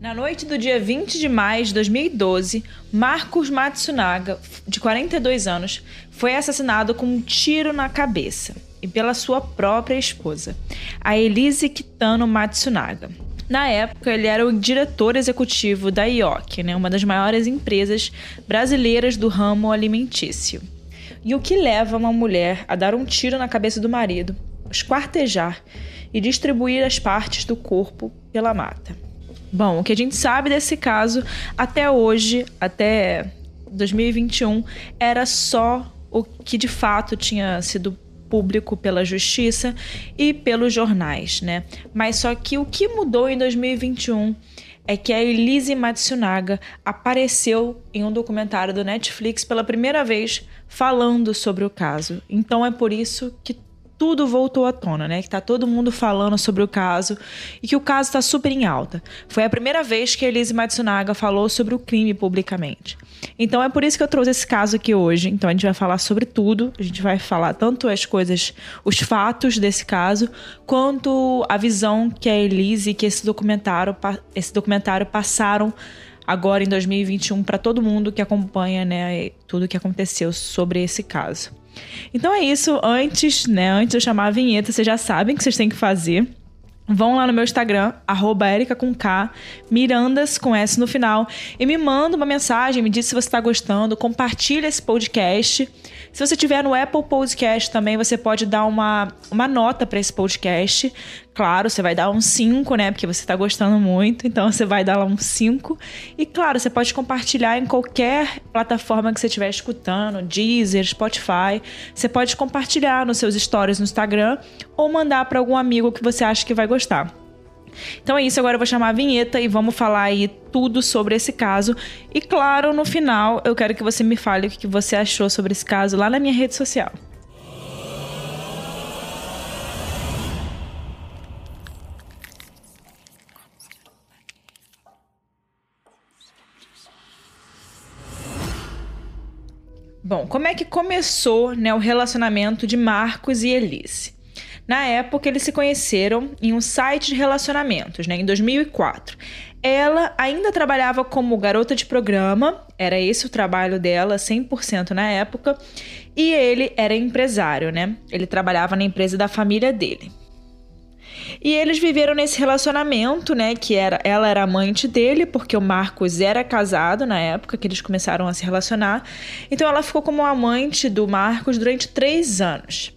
Na noite do dia 20 de maio de 2012, Marcos Matsunaga, de 42 anos, foi assassinado com um tiro na cabeça e pela sua própria esposa, a Elise Kitano Matsunaga. Na época, ele era o diretor executivo da IOC, né, uma das maiores empresas brasileiras do ramo alimentício. E o que leva uma mulher a dar um tiro na cabeça do marido, esquartejar e distribuir as partes do corpo pela mata? Bom, o que a gente sabe desse caso até hoje, até 2021, era só o que de fato tinha sido público pela justiça e pelos jornais, né? Mas só que o que mudou em 2021 é que a Elise Matsunaga apareceu em um documentário do Netflix pela primeira vez falando sobre o caso. Então é por isso que tudo voltou à tona, né? Que tá todo mundo falando sobre o caso e que o caso está super em alta. Foi a primeira vez que Elise Matsunaga falou sobre o crime publicamente. Então é por isso que eu trouxe esse caso aqui hoje. Então a gente vai falar sobre tudo. A gente vai falar tanto as coisas, os fatos desse caso, quanto a visão que a Elise e que esse documentário, esse documentário passaram agora em 2021 para todo mundo que acompanha, né, tudo que aconteceu sobre esse caso. Então é isso. Antes, né? Antes de eu chamar a vinheta, vocês já sabem o que vocês têm que fazer. Vão lá no meu Instagram, arroba com K, Mirandas com S no final, e me manda uma mensagem, me diz se você está gostando, compartilha esse podcast. Se você tiver no Apple Podcast também, você pode dar uma, uma nota para esse podcast. Claro, você vai dar um 5, né? Porque você está gostando muito, então você vai dar lá um 5. E claro, você pode compartilhar em qualquer plataforma que você estiver escutando, Deezer, Spotify. Você pode compartilhar nos seus stories no Instagram ou mandar para algum amigo que você acha que vai gostar. Então é isso, agora eu vou chamar a vinheta e vamos falar aí tudo sobre esse caso. E claro, no final, eu quero que você me fale o que você achou sobre esse caso lá na minha rede social. Bom, como é que começou né, o relacionamento de Marcos e Elise? Na época, eles se conheceram em um site de relacionamentos, né, em 2004. Ela ainda trabalhava como garota de programa, era esse o trabalho dela, 100% na época, e ele era empresário, né? Ele trabalhava na empresa da família dele. E eles viveram nesse relacionamento, né? Que era ela era amante dele, porque o Marcos era casado na época que eles começaram a se relacionar. Então ela ficou como amante do Marcos durante três anos.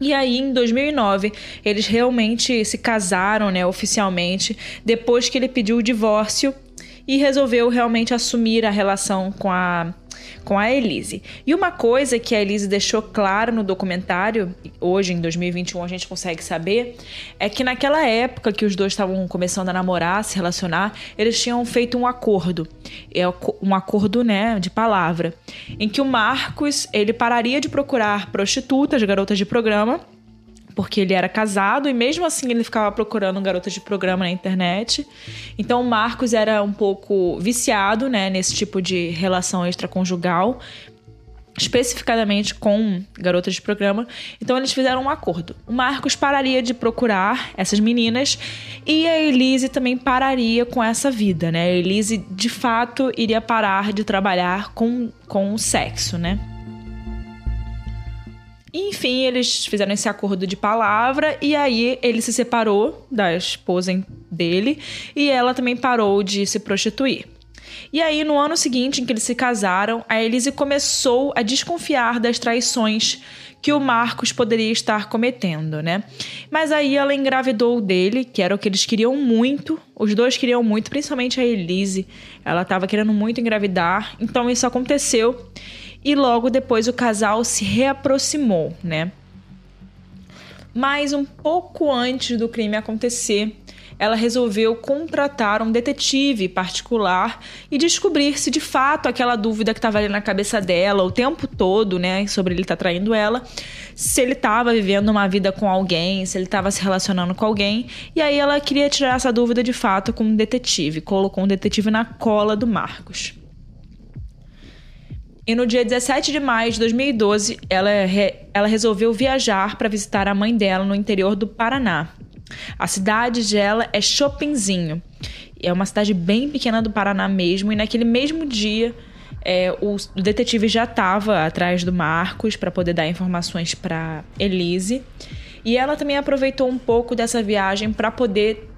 E aí, em 2009, eles realmente se casaram, né, oficialmente, depois que ele pediu o divórcio e resolveu realmente assumir a relação com a com a Elise. E uma coisa que a Elise deixou claro no documentário, hoje em 2021 a gente consegue saber, é que naquela época que os dois estavam começando a namorar, se relacionar, eles tinham feito um acordo, é um acordo, né, de palavra, em que o Marcos, ele pararia de procurar prostitutas, garotas de programa, porque ele era casado e mesmo assim ele ficava procurando garotas de programa na internet. Então o Marcos era um pouco viciado, né, nesse tipo de relação extraconjugal, especificadamente com garotas de programa. Então eles fizeram um acordo. O Marcos pararia de procurar essas meninas e a Elise também pararia com essa vida, né? A Elise de fato iria parar de trabalhar com, com o sexo, né? Enfim, eles fizeram esse acordo de palavra e aí ele se separou da esposa dele e ela também parou de se prostituir. E aí, no ano seguinte em que eles se casaram, a Elise começou a desconfiar das traições que o Marcos poderia estar cometendo, né? Mas aí ela engravidou dele, que era o que eles queriam muito. Os dois queriam muito, principalmente a Elise. Ela estava querendo muito engravidar. Então isso aconteceu e logo depois o casal se reaproximou, né? Mas um pouco antes do crime acontecer, ela resolveu contratar um detetive particular e descobrir se de fato aquela dúvida que estava ali na cabeça dela o tempo todo, né, sobre ele estar tá traindo ela, se ele estava vivendo uma vida com alguém, se ele estava se relacionando com alguém. E aí ela queria tirar essa dúvida de fato com um detetive, colocou um detetive na cola do Marcos. E no dia 17 de maio de 2012, ela, re... ela resolveu viajar para visitar a mãe dela no interior do Paraná. A cidade dela é Chopinzinho. É uma cidade bem pequena do Paraná mesmo, e naquele mesmo dia é, o, o, detetive já estava atrás do Marcos para poder dar informações para Elise. E ela também aproveitou um pouco dessa viagem para poder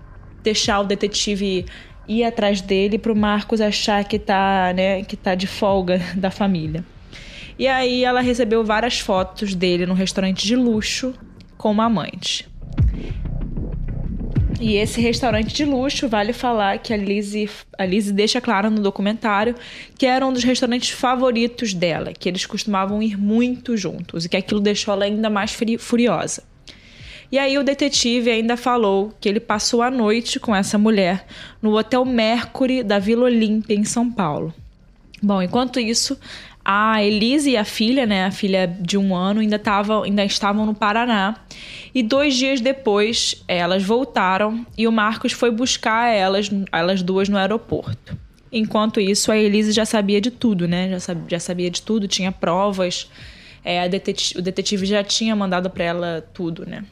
deixar o detetive ir atrás dele para o Marcos achar que tá, né, que tá de folga da família. E aí ela recebeu várias fotos dele num restaurante de luxo com uma amante. E esse restaurante de luxo, vale falar que a Lizzie, a Lizzie deixa claro no documentário que era um dos restaurantes favoritos dela, que eles costumavam ir muito juntos e que aquilo deixou ela ainda mais furiosa. E aí o detetive ainda falou que ele passou a noite com essa mulher no Hotel Mercury da Vila Olímpia, em São Paulo. Bom, enquanto isso, a Elise e a filha, né, a filha de um ano, ainda, tava, ainda estavam no Paraná. E dois dias depois, elas voltaram e o Marcos foi buscar elas, elas duas no aeroporto. Enquanto isso, a Elise já sabia de tudo, né? Já, sabia, já sabia de tudo, tinha provas. É, detetive, o detetive já tinha mandado para ela tudo, né?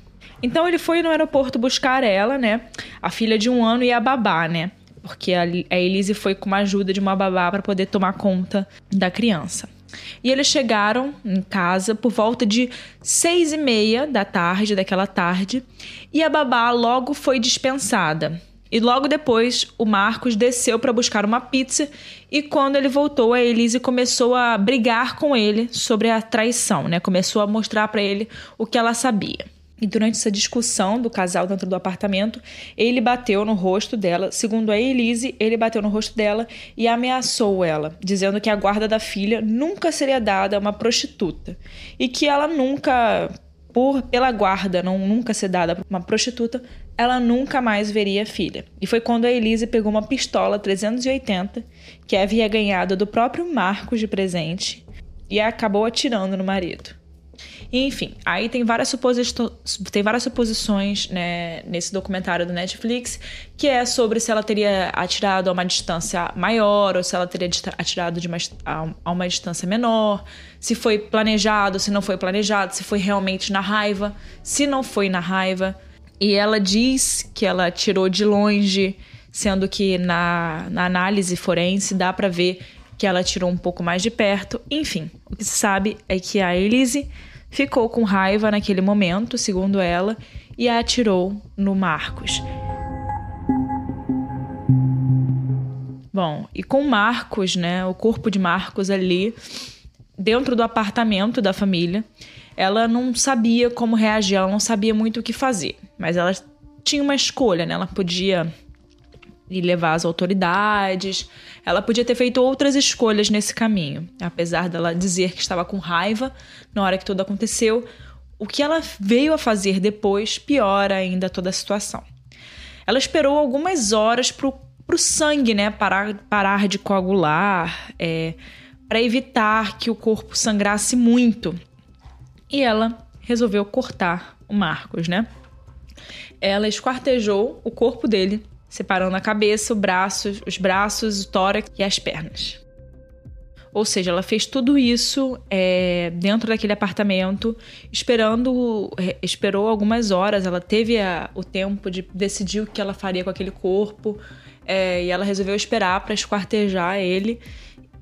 Então ele foi no aeroporto buscar ela, né? A filha de um ano e a babá, né? porque a Elise foi com uma ajuda de uma babá para poder tomar conta da criança. E eles chegaram em casa por volta de seis e meia da tarde, daquela tarde, e a babá logo foi dispensada. E logo depois, o Marcos desceu para buscar uma pizza e quando ele voltou, a Elise começou a brigar com ele sobre a traição, né? Começou a mostrar para ele o que ela sabia. E durante essa discussão do casal dentro do apartamento, ele bateu no rosto dela. Segundo a Elise, ele bateu no rosto dela e ameaçou ela, dizendo que a guarda da filha nunca seria dada a uma prostituta e que ela nunca, por pela guarda não nunca ser dada para uma prostituta, ela nunca mais veria a filha. E foi quando a Elise pegou uma pistola 380 que havia ganhado do próprio Marcos de presente e acabou atirando no marido. Enfim, aí tem várias, tem várias suposições né, nesse documentário do Netflix, que é sobre se ela teria atirado a uma distância maior ou se ela teria atirado de uma, a uma distância menor, se foi planejado, se não foi planejado, se foi realmente na raiva, se não foi na raiva. E ela diz que ela atirou de longe, sendo que na, na análise forense dá para ver que ela tirou um pouco mais de perto. Enfim, o que se sabe é que a Elise ficou com raiva naquele momento, segundo ela, e a atirou no Marcos. Bom, e com Marcos, né, o corpo de Marcos ali dentro do apartamento da família, ela não sabia como reagir, ela não sabia muito o que fazer, mas ela tinha uma escolha, né? Ela podia e levar as autoridades. Ela podia ter feito outras escolhas nesse caminho, apesar dela dizer que estava com raiva na hora que tudo aconteceu. O que ela veio a fazer depois piora ainda toda a situação. Ela esperou algumas horas para o sangue né, parar, parar de coagular, é, para evitar que o corpo sangrasse muito. E ela resolveu cortar o Marcos, né? Ela esquartejou o corpo dele separando a cabeça, o braço, os braços, o tórax e as pernas. Ou seja, ela fez tudo isso é, dentro daquele apartamento, esperando, é, esperou algumas horas. Ela teve a, o tempo de decidir o que ela faria com aquele corpo é, e ela resolveu esperar para esquartejar ele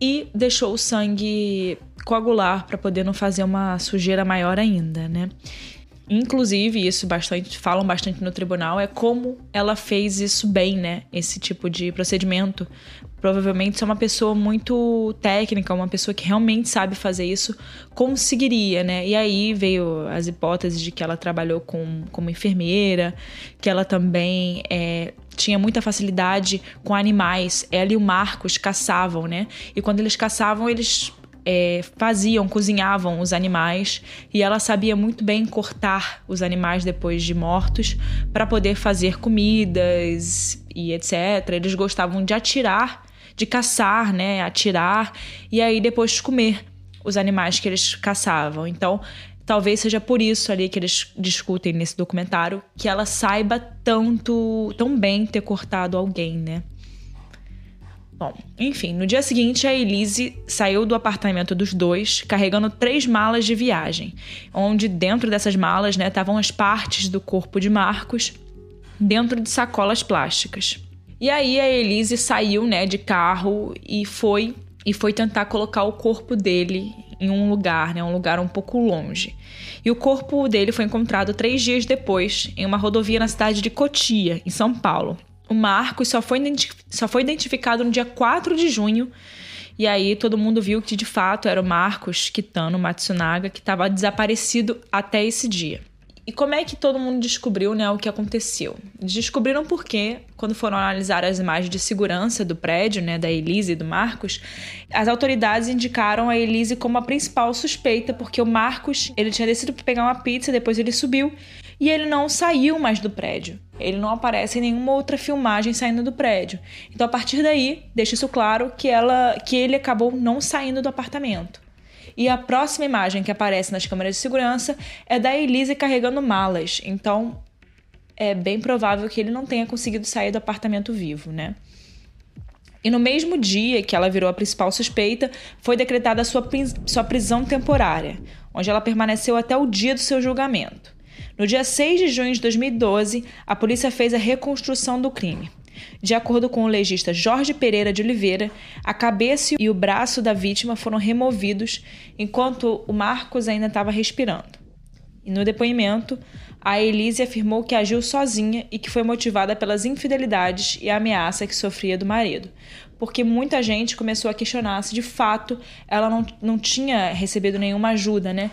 e deixou o sangue coagular para poder não fazer uma sujeira maior ainda, né? Inclusive, isso bastante falam bastante no tribunal é como ela fez isso bem, né? Esse tipo de procedimento. Provavelmente se é uma pessoa muito técnica, uma pessoa que realmente sabe fazer isso, conseguiria, né? E aí veio as hipóteses de que ela trabalhou com, como enfermeira, que ela também é, tinha muita facilidade com animais. Ela e o Marcos caçavam, né? E quando eles caçavam, eles é, faziam, cozinhavam os animais e ela sabia muito bem cortar os animais depois de mortos para poder fazer comidas e etc. Eles gostavam de atirar, de caçar, né? Atirar e aí depois comer os animais que eles caçavam. Então, talvez seja por isso ali que eles discutem nesse documentário que ela saiba tanto, tão bem ter cortado alguém, né? Bom, enfim, no dia seguinte a Elise saiu do apartamento dos dois carregando três malas de viagem, onde dentro dessas malas estavam né, as partes do corpo de Marcos dentro de sacolas plásticas. E aí a Elise saiu, né, de carro e foi e foi tentar colocar o corpo dele em um lugar, né, um lugar um pouco longe. E o corpo dele foi encontrado três dias depois em uma rodovia na cidade de Cotia, em São Paulo. O Marcos só foi, só foi identificado no dia 4 de junho e aí todo mundo viu que de fato era o Marcos Kitano Matsunaga que estava desaparecido até esse dia. E como é que todo mundo descobriu né, o que aconteceu? Descobriram porque, quando foram analisar as imagens de segurança do prédio, né, da Elise e do Marcos, as autoridades indicaram a Elise como a principal suspeita, porque o Marcos ele tinha descido para pegar uma pizza, depois ele subiu e ele não saiu mais do prédio. Ele não aparece em nenhuma outra filmagem saindo do prédio. Então, a partir daí, deixa isso claro que, ela, que ele acabou não saindo do apartamento. E a próxima imagem que aparece nas câmeras de segurança é da Elise carregando malas. Então, é bem provável que ele não tenha conseguido sair do apartamento vivo, né? E no mesmo dia que ela virou a principal suspeita, foi decretada sua, sua prisão temporária, onde ela permaneceu até o dia do seu julgamento. No dia 6 de junho de 2012, a polícia fez a reconstrução do crime. De acordo com o legista Jorge Pereira de Oliveira, a cabeça e o braço da vítima foram removidos enquanto o Marcos ainda estava respirando. E no depoimento, a Elise afirmou que agiu sozinha e que foi motivada pelas infidelidades e a ameaça que sofria do marido, porque muita gente começou a questionar se de fato ela não, não tinha recebido nenhuma ajuda, né?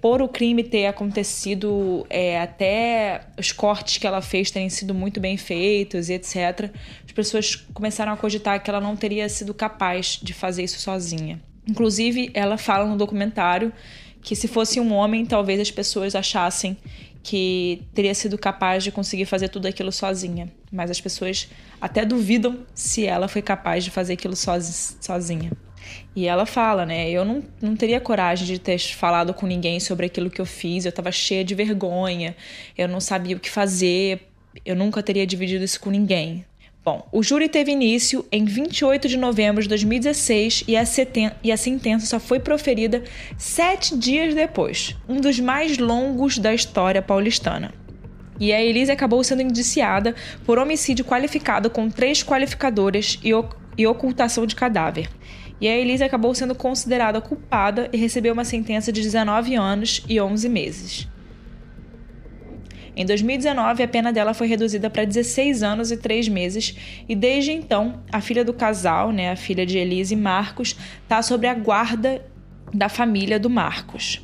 Por o crime ter acontecido, é, até os cortes que ela fez terem sido muito bem feitos e etc., as pessoas começaram a cogitar que ela não teria sido capaz de fazer isso sozinha. Inclusive, ela fala no documentário que se fosse um homem, talvez as pessoas achassem que teria sido capaz de conseguir fazer tudo aquilo sozinha. Mas as pessoas até duvidam se ela foi capaz de fazer aquilo sozinha. E ela fala, né? Eu não, não teria coragem de ter falado com ninguém sobre aquilo que eu fiz. Eu estava cheia de vergonha, eu não sabia o que fazer, eu nunca teria dividido isso com ninguém. Bom, o júri teve início em 28 de novembro de 2016 e a, e a sentença só foi proferida sete dias depois, um dos mais longos da história paulistana. E a Elise acabou sendo indiciada por homicídio qualificado com três qualificadoras e, e ocultação de cadáver. E a Elise acabou sendo considerada culpada e recebeu uma sentença de 19 anos e 11 meses. Em 2019, a pena dela foi reduzida para 16 anos e 3 meses, e desde então, a filha do casal, né, a filha de Elise Marcos, está sob a guarda da família do Marcos.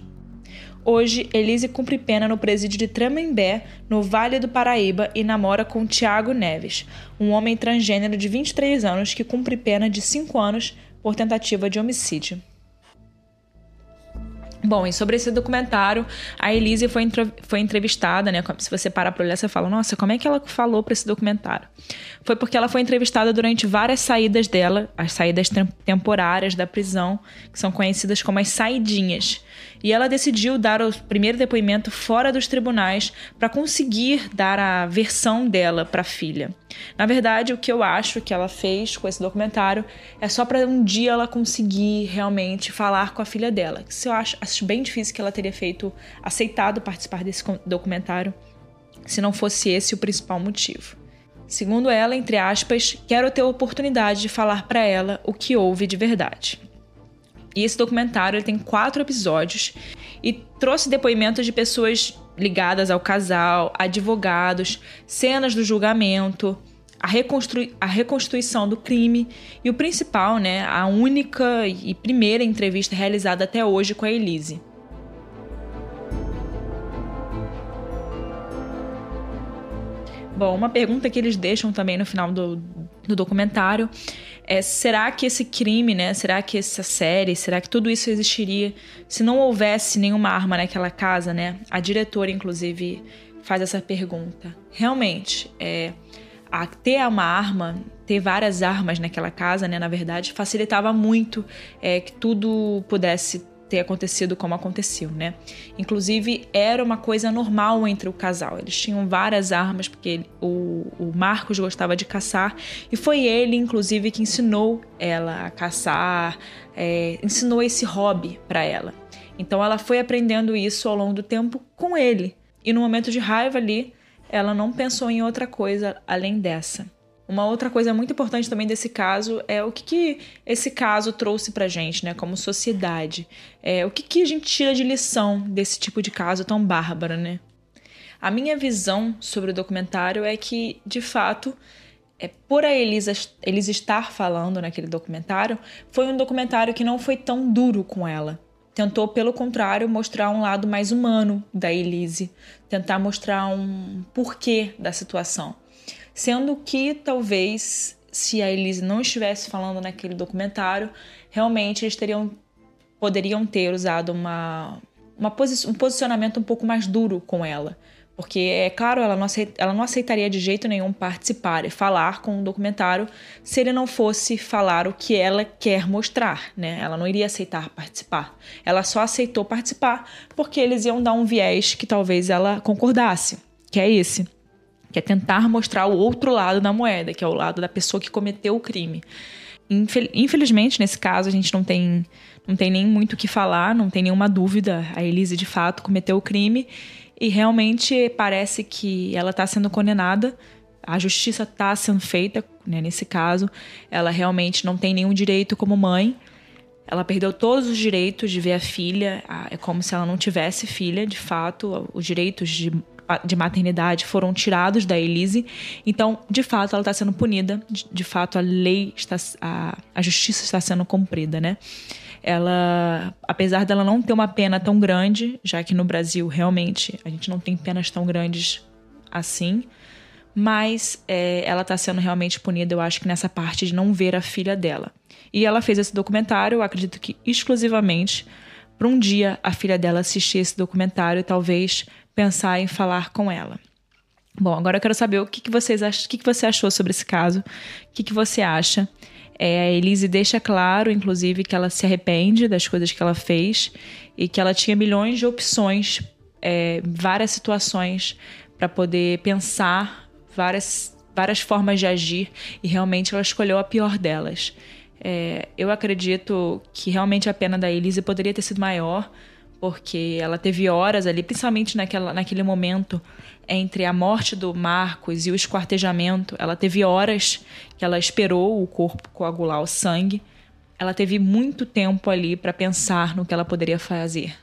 Hoje, Elise cumpre pena no presídio de Tremembé, no Vale do Paraíba, e namora com Tiago Neves, um homem transgênero de 23 anos que cumpre pena de 5 anos por tentativa de homicídio. Bom, e sobre esse documentário, a Elise foi, foi entrevistada, né? Se você parar pra olhar, você fala, nossa, como é que ela falou para esse documentário? Foi porque ela foi entrevistada durante várias saídas dela, as saídas temporárias da prisão, que são conhecidas como as saidinhas. E ela decidiu dar o primeiro depoimento fora dos tribunais para conseguir dar a versão dela para a filha. Na verdade, o que eu acho que ela fez com esse documentário é só para um dia ela conseguir realmente falar com a filha dela. Isso eu acho, acho bem difícil que ela teria feito, aceitado participar desse documentário, se não fosse esse o principal motivo. Segundo ela, entre aspas, quero ter a oportunidade de falar para ela o que houve de verdade. E esse documentário tem quatro episódios e trouxe depoimentos de pessoas ligadas ao casal, advogados, cenas do julgamento, a, reconstru a reconstituição do crime e o principal, né, a única e primeira entrevista realizada até hoje com a Elise. Bom, uma pergunta que eles deixam também no final do, do documentário é será que esse crime, né? Será que essa série, será que tudo isso existiria se não houvesse nenhuma arma naquela casa, né? A diretora, inclusive, faz essa pergunta. Realmente, é, a ter uma arma, ter várias armas naquela casa, né? Na verdade, facilitava muito é, que tudo pudesse ter acontecido como aconteceu, né? Inclusive, era uma coisa normal entre o casal. Eles tinham várias armas, porque o, o Marcos gostava de caçar, e foi ele, inclusive, que ensinou ela a caçar, é, ensinou esse hobby para ela. Então, ela foi aprendendo isso ao longo do tempo com ele. E no momento de raiva ali, ela não pensou em outra coisa além dessa. Uma outra coisa muito importante também desse caso é o que, que esse caso trouxe pra gente, né, como sociedade. É, o que, que a gente tira de lição desse tipo de caso tão bárbaro, né? A minha visão sobre o documentário é que, de fato, é, por a Elisa, Elisa estar falando naquele documentário, foi um documentário que não foi tão duro com ela. Tentou, pelo contrário, mostrar um lado mais humano da Elise, tentar mostrar um porquê da situação. Sendo que talvez se a Elise não estivesse falando naquele documentário, realmente eles teriam poderiam ter usado uma, uma posi um posicionamento um pouco mais duro com ela. Porque, é claro, ela não, aceita, ela não aceitaria de jeito nenhum participar e falar com o documentário se ele não fosse falar o que ela quer mostrar, né? Ela não iria aceitar participar. Ela só aceitou participar porque eles iam dar um viés que talvez ela concordasse, que é esse que é tentar mostrar o outro lado da moeda, que é o lado da pessoa que cometeu o crime. Infelizmente, nesse caso, a gente não tem, não tem nem muito o que falar, não tem nenhuma dúvida. A Elise, de fato, cometeu o crime e realmente parece que ela está sendo condenada. A justiça está sendo feita, né, nesse caso. Ela realmente não tem nenhum direito como mãe. Ela perdeu todos os direitos de ver a filha. É como se ela não tivesse filha, de fato. Os direitos de de maternidade foram tirados da Elise. Então, de fato, ela está sendo punida. De, de, fato, a lei está, a, a justiça está sendo cumprida, né? Ela, apesar dela não ter uma pena tão grande, já que no Brasil realmente a gente não tem penas tão grandes assim, mas é, ela está sendo realmente punida, eu acho que nessa parte de não ver a filha dela. E ela fez esse documentário, eu acredito que exclusivamente para um dia a filha dela assistir esse documentário e talvez pensar em falar com ela. Bom, agora eu quero saber o que, que vocês acham, o que, que você achou sobre esse caso, o que, que você acha. É, a Elise deixa claro, inclusive, que ela se arrepende das coisas que ela fez e que ela tinha milhões de opções, é, várias situações para poder pensar, várias, várias formas de agir e realmente ela escolheu a pior delas. É, eu acredito que realmente a pena da Elise poderia ter sido maior, porque ela teve horas ali, principalmente naquela, naquele momento entre a morte do Marcos e o esquartejamento, ela teve horas que ela esperou o corpo coagular o sangue. Ela teve muito tempo ali para pensar no que ela poderia fazer.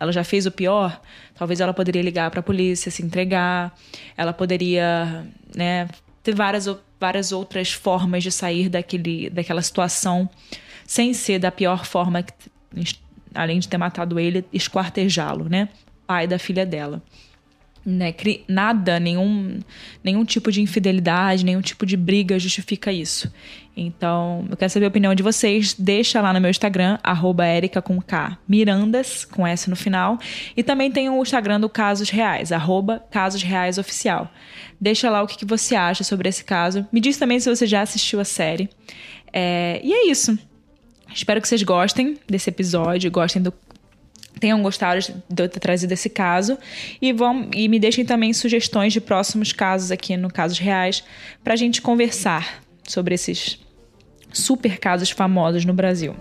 Ela já fez o pior, talvez ela poderia ligar para a polícia, se entregar, ela poderia, né, ter várias, várias outras formas de sair daquele, daquela situação sem ser da pior forma além de ter matado ele, esquartejá-lo, né? Pai da filha dela. Né? Nada, nenhum, nenhum tipo de infidelidade, nenhum tipo de briga justifica isso. Então, eu quero saber a opinião de vocês. Deixa lá no meu Instagram, arroba com K, Mirandas, com S no final. E também tem o Instagram do Casos Reais, arroba Casos Reais Oficial. Deixa lá o que, que você acha sobre esse caso. Me diz também se você já assistiu a série. É, e é isso. Espero que vocês gostem desse episódio, gostem do tenham gostado de eu ter trazido esse caso e vão e me deixem também sugestões de próximos casos aqui no Casos Reais para a gente conversar sobre esses super casos famosos no Brasil.